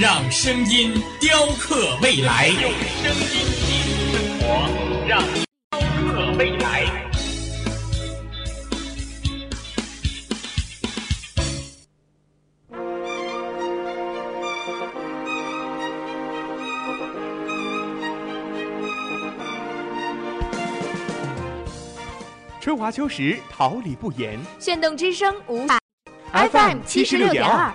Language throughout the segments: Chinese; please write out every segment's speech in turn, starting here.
让声音雕刻未来。用声音记录生活，让雕刻未来。春华秋实，桃李不言。炫动之声，无。FM 七十六点二。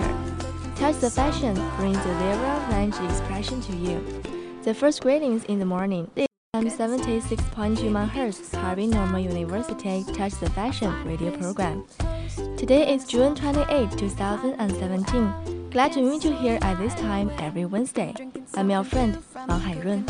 culture. Touch the Fashion brings the lyrical range expression to you. The first greetings in the morning. This time 76.2 MHz Harbin Normal University Touch the Fashion radio program. Today is June 28, 2017. Glad to meet you here at this time every Wednesday. I'm your friend 王海润。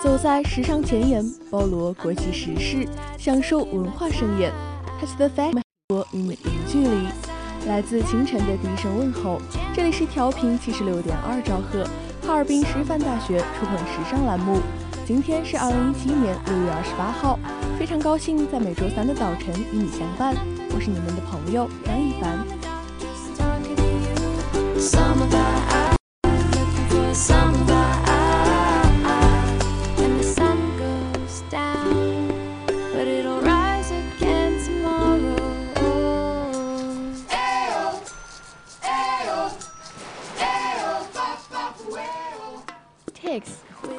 走在时尚前沿，包罗国际时事，享受文化盛宴。Touch the fashion，国与你零距离。 来自清晨的第一声问候，这里是调频七十六点二兆赫，哈尔滨师范大学触碰时尚栏目。今天是二零一七年六月二十八号，非常高兴在每周三的早晨与你相伴。我是你们的朋友张一凡。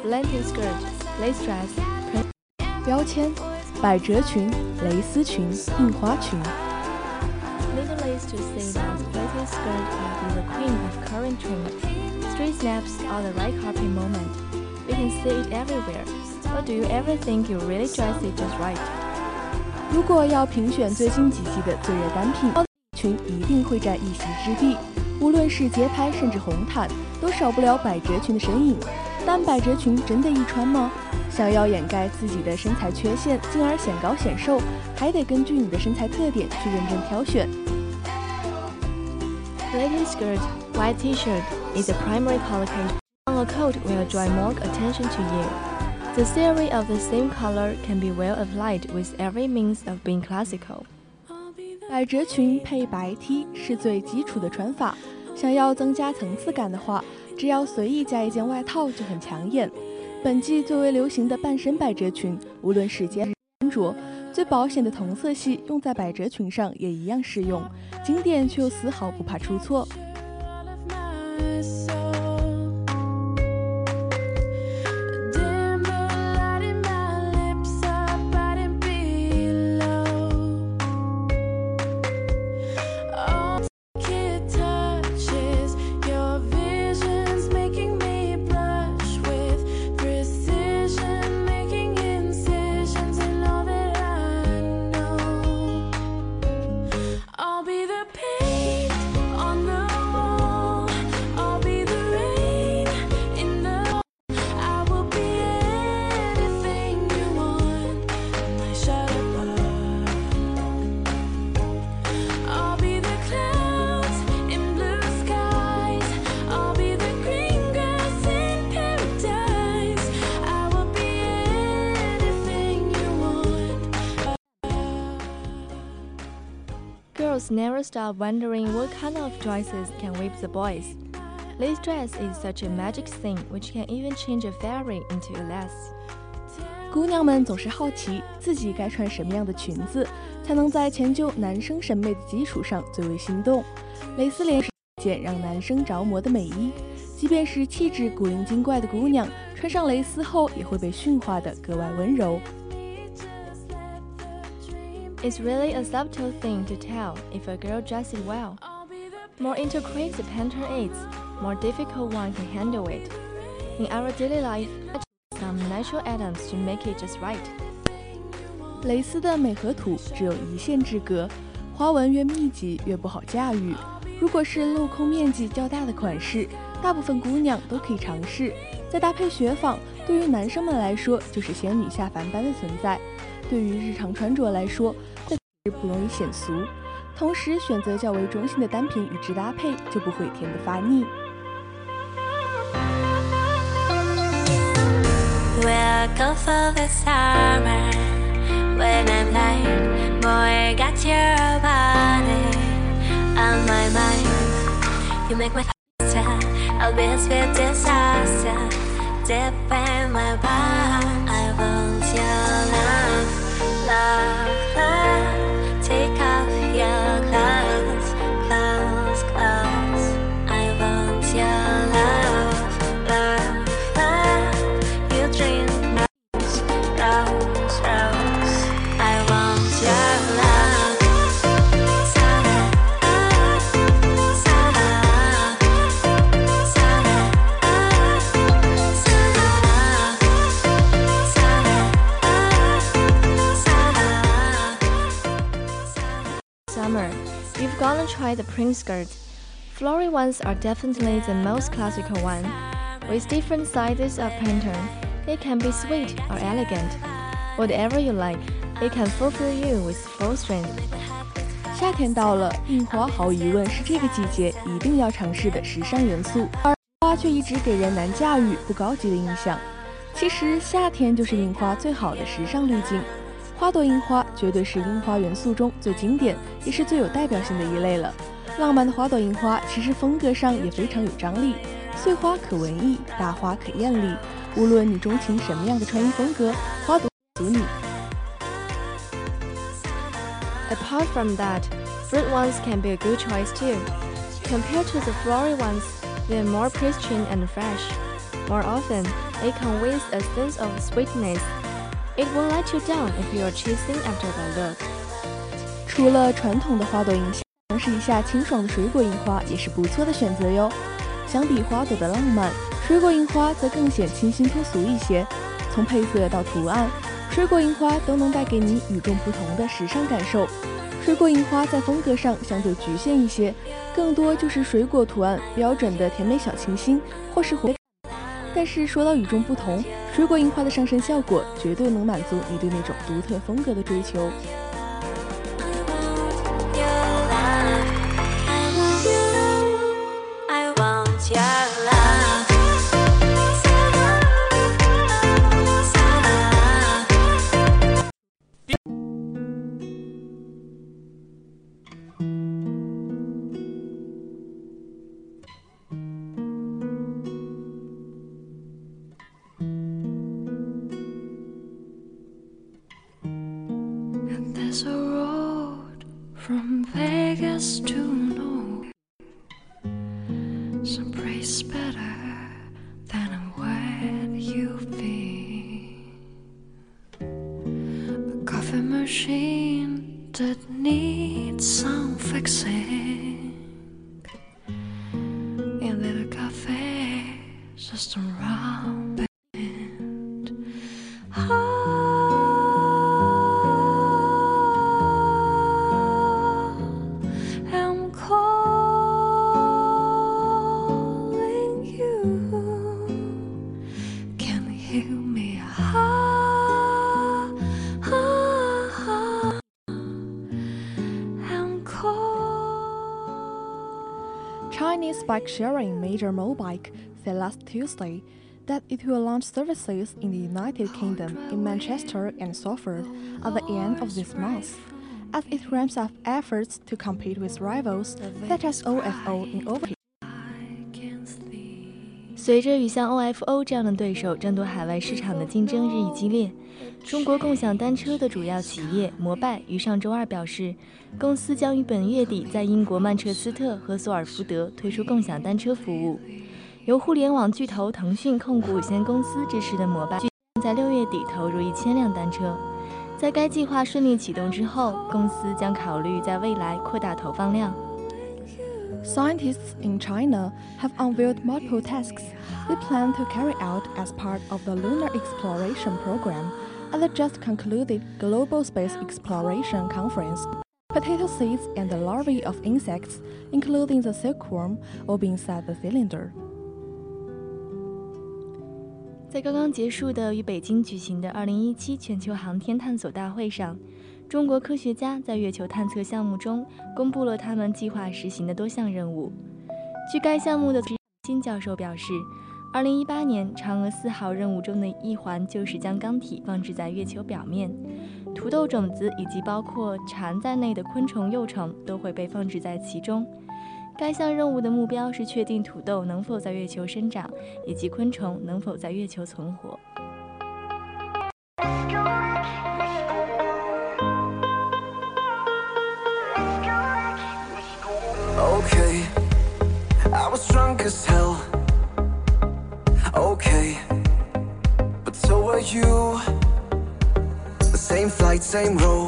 Blanket skirt, lace dress, print 标签：百褶裙、蕾丝裙、印花裙。Needless to say that blanket skirt will be the queen of current trend. Street snaps are the right copy moment. We can see it everywhere. But do you ever think you really dress it just right? 如果要评选最新几季的最热单品，裙一定会占一席之地。无论是街拍甚至红毯，都少不了百褶裙的身影。但百褶裙真的易穿吗？想要掩盖自己的身材缺陷，进而显高显瘦，还得根据你的身材特点去认真挑选。Blanket skirt, white t-shirt is the primary collocation. On a coat will draw more attention to you. The theory of the same color can be well applied with every means of being classical. 百褶裙配白 T 是最基础的穿法。想要增加层次感的话，只要随意加一件外套就很抢眼。本季最为流行的半身百褶裙，无论时间穿着，最保险的同色系用在百褶裙上也一样适用，经典却又丝毫不怕出错。Never stop wondering what kind of dresses can whip the boys. This dress is such a magic thing which can even change a fairy into a lass. 姑娘们总是好奇自己该穿什么样的裙子，才能在迁就男生审美的基础上最为心动。蕾丝连是一件让男生着魔的美衣，即便是气质古灵精怪的姑娘，穿上蕾丝后也会被驯化的格外温柔。It's really a subtle thing to tell if a girl dresses well. More intricate the pattern is, more difficult one can handle it. In our daily life, some natural items to make it just right. 蕾丝的美和土只有一线之隔，花纹越密集越不好驾驭。如果是镂空面积较大的款式，大部分姑娘都可以尝试。再搭配雪纺，对于男生们来说就是仙女下凡般的存在。对于日常穿着来说，不容易显俗，同时选择较为中性的单品与之搭配，就不会甜得发腻。gonna try the print skirts. Flory ones are definitely the most classical one. With different sizes of pattern, it can be sweet or elegant. Whatever you like, it can fulfill you with full strength. 夏天到了，印花毫无疑问是这个季节一定要尝试的时尚元素，而花却一直给人难驾驭、不高级的印象。其实夏天就是印花最好的时尚滤镜， 花朵印花绝对是印花元素中最经典，也是最有代表性的一类了。浪漫的花朵印花其实风格上也非常有张力，碎花可文艺，大花可艳丽。无论你钟情什么样的穿衣风格，花朵足你。 Apart from that, fruit ones can be a good choice too. Compared to the floral ones, they are more pristine and fresh. More often, it comes with a sense of sweetness. It won't let you down if you are chasing after the look. 除了传统的花朵印花，尝试一下清爽的水果印花也是不错的选择哟。相比花朵的浪漫，水果印花则更显清新脱俗一些。从配色到图案，水果印花都能带给你与众不同的时尚感受。水果印花在风格上相对局限一些，更多就是水果图案标准的甜美小清新，或是活。但是说到与众不同，水果印花的上身效果绝对能满足你对那种独特风格的追求。I want your love. Chinese bike sharing major Mobike said last Tuesday that it will launch services in the United Kingdom in Manchester and Salford at the end of this month, as it ramps up efforts to compete with rivals such as OFO in overseas. 随着与像 OFO 这样的对手争夺海外市场的竞争日益激烈，中国共享单车的主要企业摩拜于上周二表示，公司将于本月底在英国曼彻斯特和索尔福德推出共享单车服务。由互联网巨头腾讯控股有限公司支持的摩拜，在六月底投入一千辆单车。在该计划顺利启动之后，公司将考虑在未来扩大投放量。Scientists in China have unveiled multiple tasks they plan to carry out as part of the Lunar Exploration Program at the just concluded Global Space Exploration Conference. Potato seeds and the larvae of insects, including the silkworm, will be inside the cylinder. 在刚刚结束的与北京举行的2017全球航天探索大会上， 中国科学家在月球探测项目中公布了他们计划实行的多项任务。据该项目的金教授表示，2018年嫦娥四号任务中的一环就是将钢体放置在月球表面，土豆种子以及包括蝉在内的昆虫幼虫都会被放置在其中。该项任务的目标是确定土豆能否在月球生长，以及昆虫能否在月球存活。As hell. Okay, but so are you. The same flight, same row,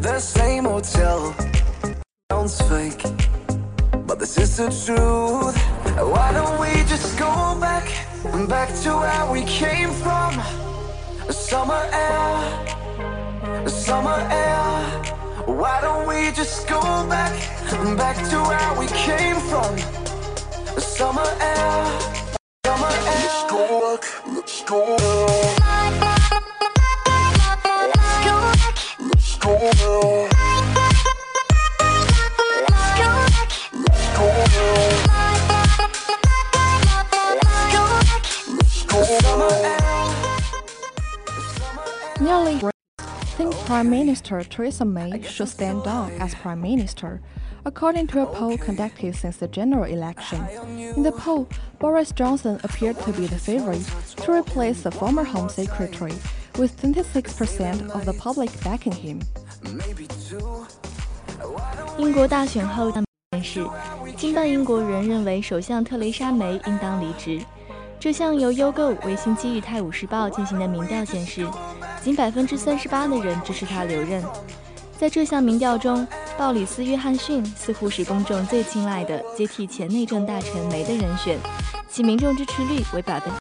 the same hotel. Sounds fake, but this is the truth. Why don't we just go back, back to where we came from? Summer air, summer air. Why don't we just go back, back to where we came from? Summer air, summer air. Let's go back, let's go back. Let's go back. Let's go back. Summer air. Nearly think Prime Minister Theresa May should stand down as Prime Minister, according to a poll conducted since the general election. In the poll, Boris Johnson appeared to be the favorite to replace the former Home Secretary, with 26% of the public backing him. Maybe two. 英国大选后显示，近半英国人认为首相特蕾莎梅应当离职。这项由优购为星期日《泰晤士报》进行的民调显示，仅百分之三十八的人支持他留任。 在这项民调中，鲍里斯·约翰逊似乎是公众最青睐的接替前内政大臣梅的人选，其民众支持率为百分。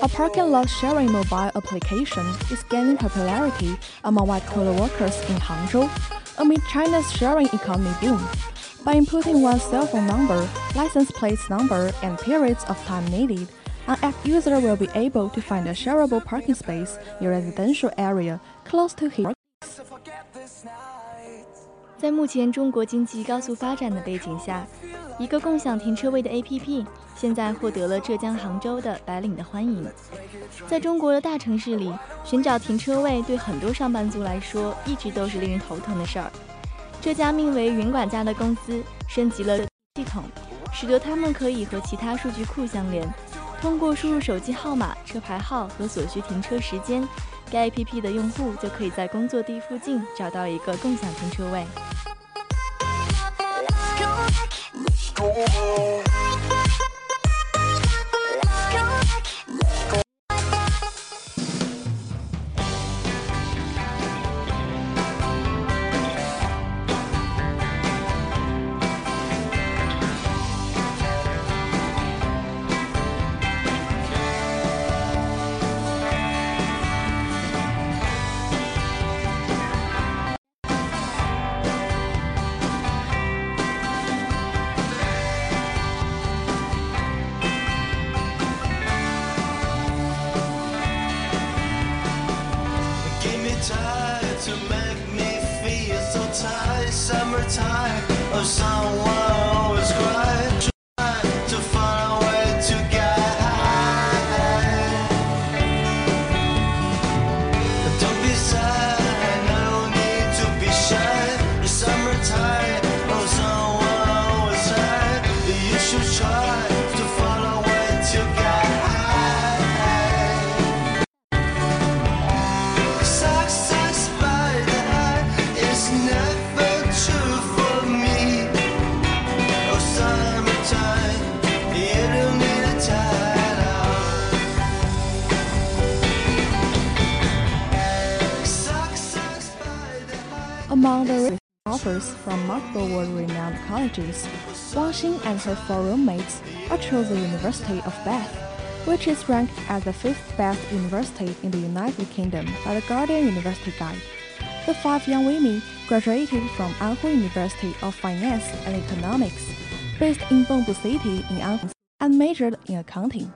A parking lot sharing mobile application is gaining popularity among white collar workers in Hangzhou amid China's sharing economy boom. By inputting one's cell phone number, license plate number, and periods of time needed, an app user will be able to find a shareable parking space in a residential area close to his work. 在目前中国经济高速发展的背景下，一个共享停车位的 APP 现在获得了浙江杭州的白领的欢迎。在中国的大城市里，寻找停车位对很多上班族来说一直都是令人头疼的事儿。这家名为“云管家”的公司升级了系统，使得他们可以和其他数据库相连。通过输入手机号码、车牌号和所需停车时间，该 APP 的用户就可以在工作地附近找到一个共享停车位。Let's go, let's go. world-renowned colleges, Wang Xin and her four roommates are to the University of Bath, which is ranked as the fifth best university in the United Kingdom by the Guardian University Guide. The five young women graduated from Anhui University of Finance and Economics, based in Bengbu City in Anhui, and majored in accounting.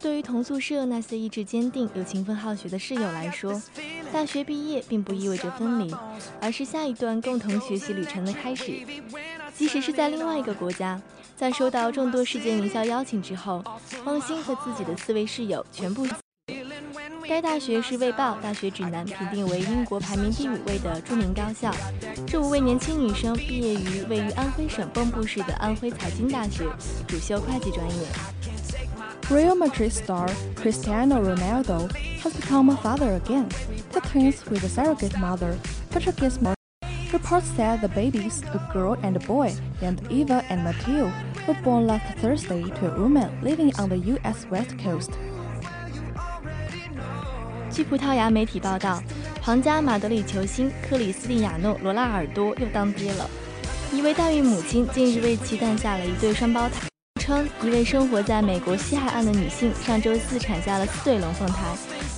对于同宿舍那些意志坚定又勤奋好学的室友来说， 大学毕业并不意味着分离，而是下一段共同学习旅程的开始。即使是在另外一个国家，在收到众多世界名校邀请之后，汪鑫和自己的四位室友全部。该大学是《卫报》大学指南评定为英国排名第五位的著名高校。这五位年轻女生毕业于位于安徽省蚌埠市的安徽财经大学，主修会计专业。Real Madrid star Cristiano Ronaldo has become a father again, to twins with a surrogate mother, Portuguese mother. Reports said the babies, a girl and a boy, named Eva and Matteo, were born last Thursday to a woman living on the U.S. West Coast. 据葡萄牙媒体报道，皇家马德里球星克里斯蒂亚诺·罗纳尔多又当爹了。一位代孕母亲近日为其诞下了一对双胞胎， 称一位生活在美国西海岸的女性上周四产下了四对龙凤胎，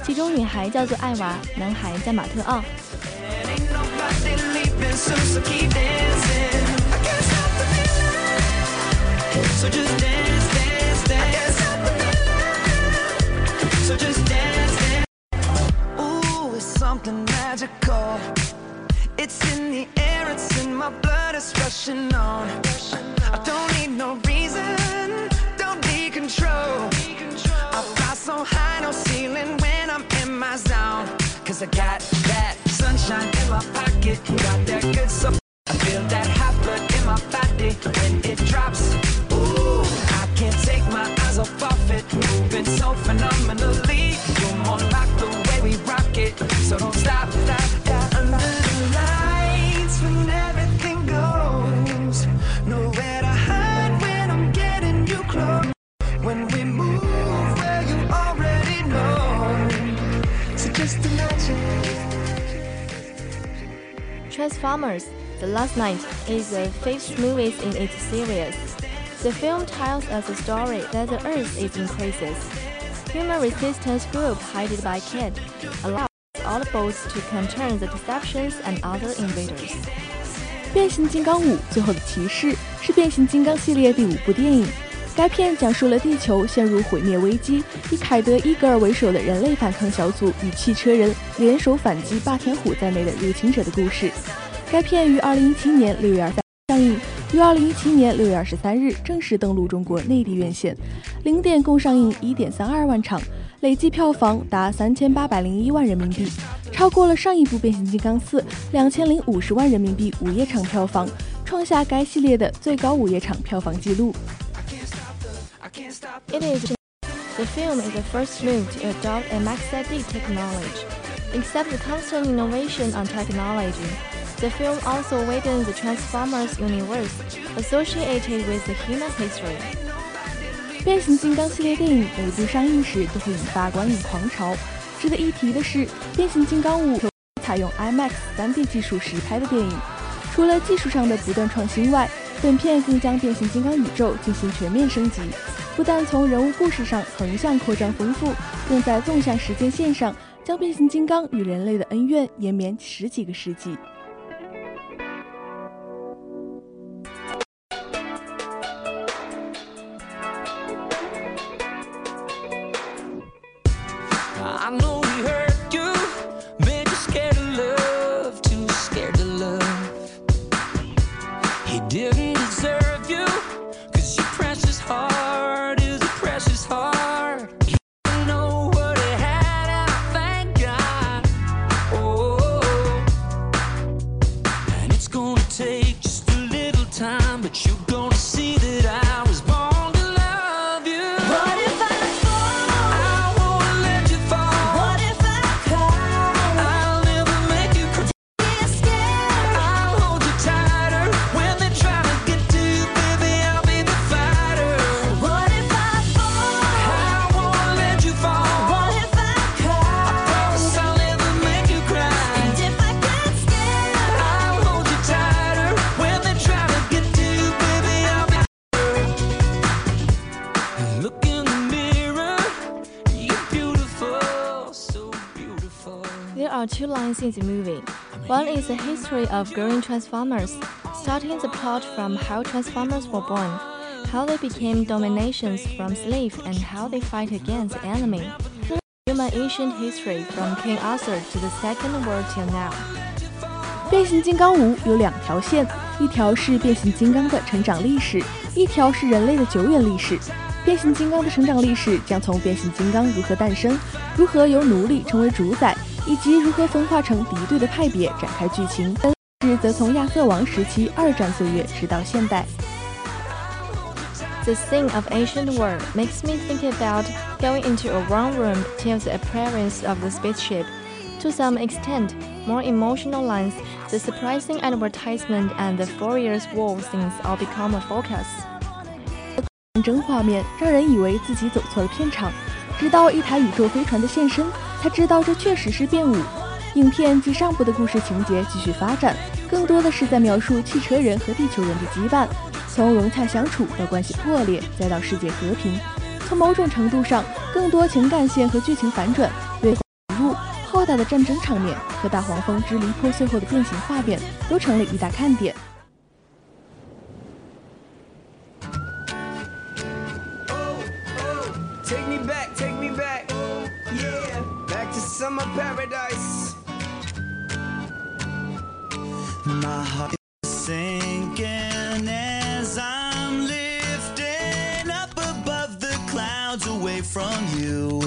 其中女孩叫做艾娃，男孩叫马特奥。Ain't nobody leaving soon, so keep dancing. I can't stop the feeling. So just dance dance dance i can't stop the feeling so just dance dance oh it's something magical it's in the air it's in my blood, it's rushing on. I don't need no reason, control. I fly so high, no ceiling when I'm in my zone. Cause I got that sunshine in my pocket, got that good stuff. I feel that hot blood in my body when it drops. Ooh, I can't take my eyes off of it. Moving so phenomenally. You're more like the way we rock it. So don't stop. Transformers: The Last Night is the fifth movie in its series. The film tells us a story that the Earth is in crisis. Human resistance group headed by Kid allows all boats to counter the deceptions and other invaders. 变形金刚五：最后的骑士是变形金刚系列第五部电影。 该片讲述了地球陷入毁灭危机，以凯德·伊格尔为首的人类反抗小组与汽车人联手反击霸天虎在内的入侵者的故事。该片于2017年6月23上映，于2017年6月23日正式登陆中国内地院线，零点共上映1.32万场，累计票房达3801万人民币，超过了上一部《变形金刚4》2050万人民币午夜场票房，创下该系列的最高午夜场票房纪录。It is the film is the first move to adopt a MaxID technology. Except the constant innovation on technology, The film also widens the Transformers universe associated with the human history. 变形金刚系列电影每部上映时都会引发观影狂潮。值得一提的是，变形金刚五采用 IMAX 3D 技术实拍的电影，除了技术上的不断创新外， 本片更将变形金刚宇宙进行全面升级，不但从人物故事上横向扩张丰富，更在纵向时间线上将变形金刚与人类的恩怨延绵十几个世纪。are two lines in the movie. One is the history of growing Transformers, starting the plot from how Transformers were born, how they became dominations from slaves, and how they fight against the enemy. Human ancient history from King Arthur to the Second World till now. 变形金刚五有两条线，一条是变形金刚的成长历史，一条是人类的久远历史。变形金刚的成长历史将从变形金刚如何诞生，如何由奴隶成为主宰， 以及如何分化成敌对的派别展开剧情。是则从亚瑟王时期二战岁月直到现代。 The scene of ancient world makes me think about going into a wrong room till the appearance of the spaceship. To some extent, more emotional lines, the surprising advertisement and the Furious War scenes all become a focus. 战争画面让人以为自己走错了片场，直到一台宇宙飞船的现身， 他知道这确实是变五。影片及上部的故事情节继续发展，更多的是在描述汽车人和地球人的羁绊，从融洽相处到关系破裂，再到世界和平。从某种程度上，更多情感线和剧情反转，对入浩大的战争场面和大黄蜂支离破碎后的变形画面，都成了一大看点。Summer paradise. My heart is sinking as I'm lifting up above the clouds away from you.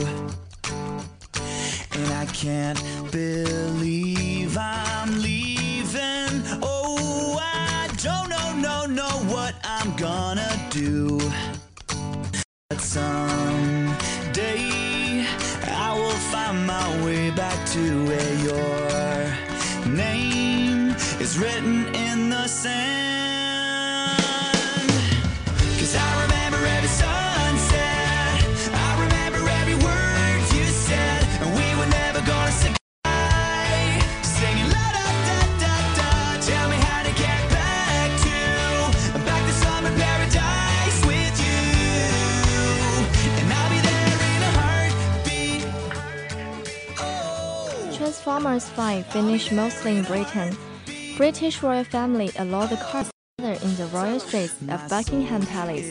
And I can't believe I'm leaving. Oh, I don't know, no, know what I'm gonna do. Transformers 5 finished mostly in Britain. British royal family allowed the cars together in the royal streets of Buckingham Palace.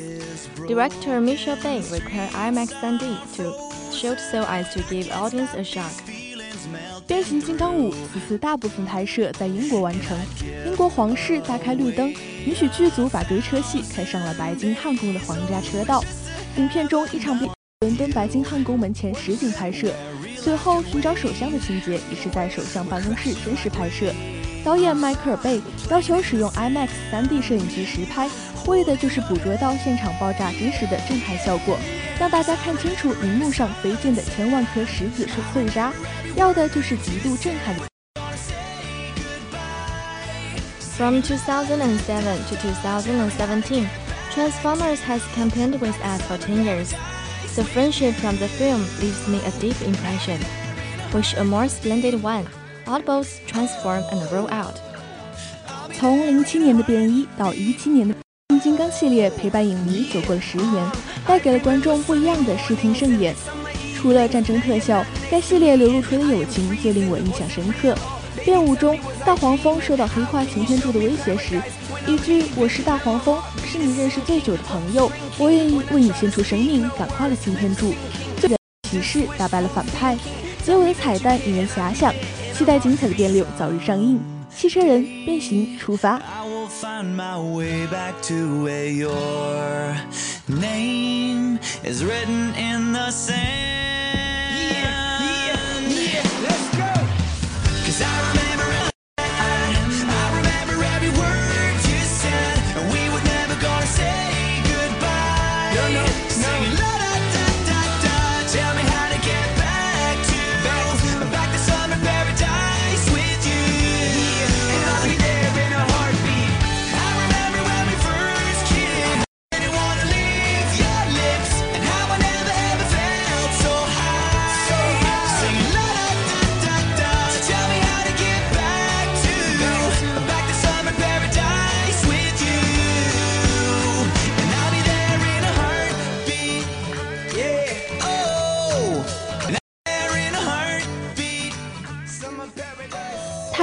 Director Michel Bay required IMAX 3D to shoot so as to give audience a shock. 变形金刚五此次大部分拍摄在英国完成，英国皇室大开绿灯，允许剧组把追车戏开上了白金汉宫的皇家车道。影片中一场比伦敦白金汉宫门前实景拍摄， 随后寻找首相的情节也是在首相办公室真实拍摄。导演迈克尔贝要求使用 IMAX 3D 摄影机实拍，为的就是捕捉到现场爆炸真实的震撼效果，让大家看清楚荧幕上飞溅的千万颗石子是碎渣，要的就是极度震撼的。From 2007 to 2017, Transformers has campaigned with us for 10 years. The friendship from the film leaves me a deep impression. Wish a more splendid one. Audibles transform and roll out. 从零七年的便衣到一七年的金刚系列，陪伴影迷走过了十年，带给了观众不一样的视听盛宴。除了战争特效，该系列流露出的友情最令我印象深刻。变武中，大黄蜂受到黑化擎天柱的威胁时，一句“我是大黄蜂，是你认识最久的朋友，我愿意为你献出生命”感化了擎天柱，最的骑士打败了反派。结尾的彩蛋引人遐想，期待精彩的变六早日上映。汽车人变形出发。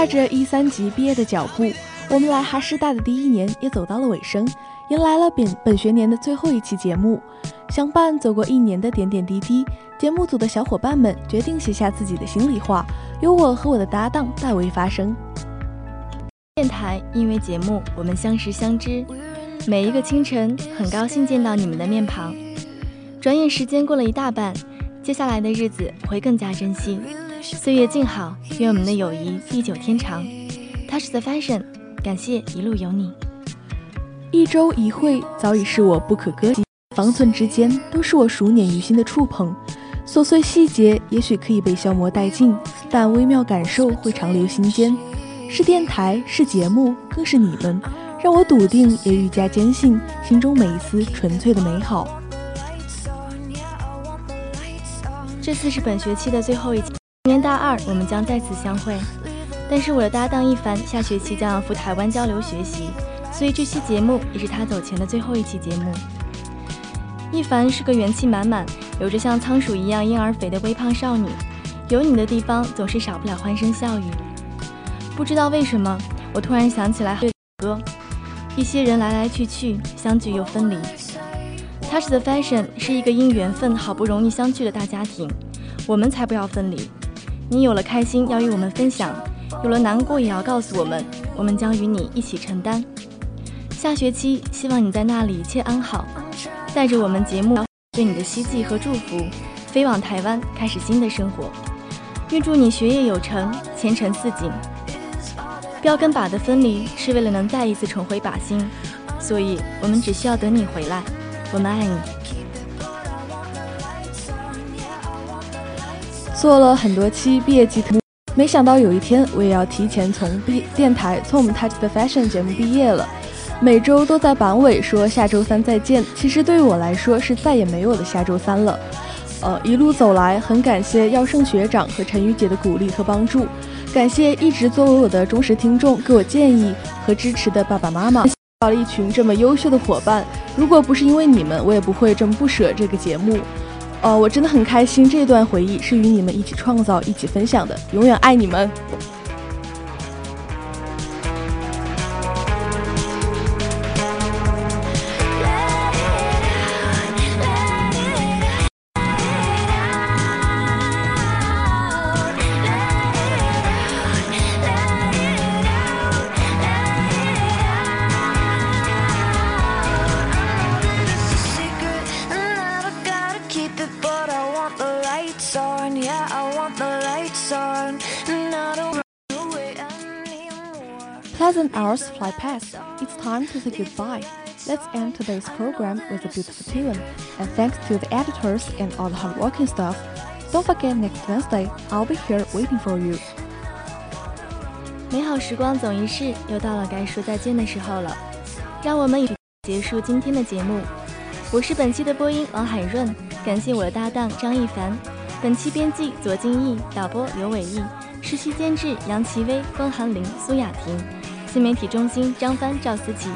着一三级毕业的脚步，我们来哈师大的第一年也走到了尾声，迎来了本本学年的最后一期节目。相伴走过一年的点点滴滴，节目组的小伙伴们决定写下自己的心里话，由我和我的搭档代为发声。电台因为节目，我们相识相知。每一个清晨，很高兴见到你们的面庞。转眼时间过了一大半，接下来的日子会更加珍惜。岁月静好，愿我们的友谊地久天长。Touch the fashion，感谢一路有你。一周一会早已是我不可割舍，方寸之间都是我熟稔于心的触碰。琐碎细节也许可以被消磨殆尽，但微妙感受会长留心间。是电台，是节目，更是你们，让我笃定也愈加坚信心中每一丝纯粹的美好。这次是本学期的最后一期，明年大二我们将再次相会。但是我的搭档一凡下学期将要赴台湾交流学习，所以这期节目也是他走前的最后一期节目。一凡是个元气满满、有着像仓鼠一样婴儿肥的微胖少女，有你的地方总是少不了欢声笑语。不知道为什么，我突然想起来对歌，一些人来来去去，相聚又分离。Touch the Fashion 是一个因缘分好不容易相聚的大家庭，我们才不要分离。你有了开心要与我们分享，有了难过也要告诉我们，我们将与你一起承担。下学期希望你在那里一切安好，带着我们节目对你的希冀和祝福，飞往台湾开始新的生活。预祝你学业有成，前程似锦。标跟靶的分离是为了能再一次重回靶心，所以我们只需要等你回来。我们爱你。做了很多期毕业季，没想到有一天我也要提前从毕电台从我们 Touch the Fashion 节目毕业了。每周都在版尾说下周三再见，其实对于我来说是再也没有的下周三了。呃，一路走来，很感谢耀盛学长和陈宇姐的鼓励和帮助，感谢一直作为我的忠实听众、给我建议和支持的爸爸妈妈，找了一群这么优秀的伙伴。如果不是因为你们，我也不会这么不舍这个节目。哦，我真的很开心，这段回忆是与你们一起创造、一起分享的，永远爱你们。Hours fly past. It's time to say goodbye. Let's end today's program with a beautiful tune. And thanks to the editors and all the hardworking staff. Don't forget next Wednesday, I'll be here waiting for you. 美好时光总一逝，又到了该说再见的时候了。让我们与结束今天的节目。我是本期的播音王海润，感谢我的搭档张一凡。本期编辑左金毅，导播刘伟毅，实习监制杨奇薇、风寒林、苏雅婷，新媒体中心张帆、赵思琪。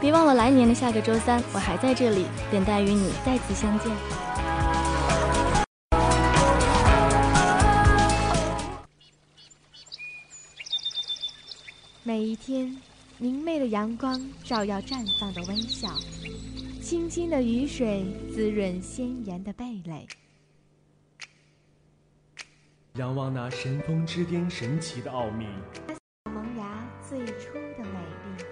别忘了来年的下个周三，我还在这里等待与你再次相见。每一天，明媚的阳光照耀绽放的微笑，清清的雨水滋润鲜艳的蓓蕾。仰望那神峰之巅神奇的奥秘，最初的美丽。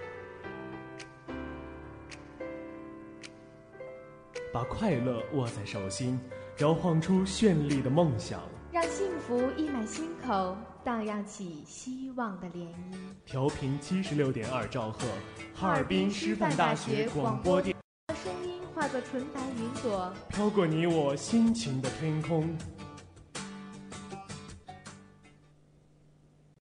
把快乐握在手心，摇晃出绚丽的梦想。让幸福溢满心口，荡漾起希望的涟漪。调频七十六点二兆赫，哈尔滨师范大学广播电。声音化作纯白云朵，飘过你我心情的天空。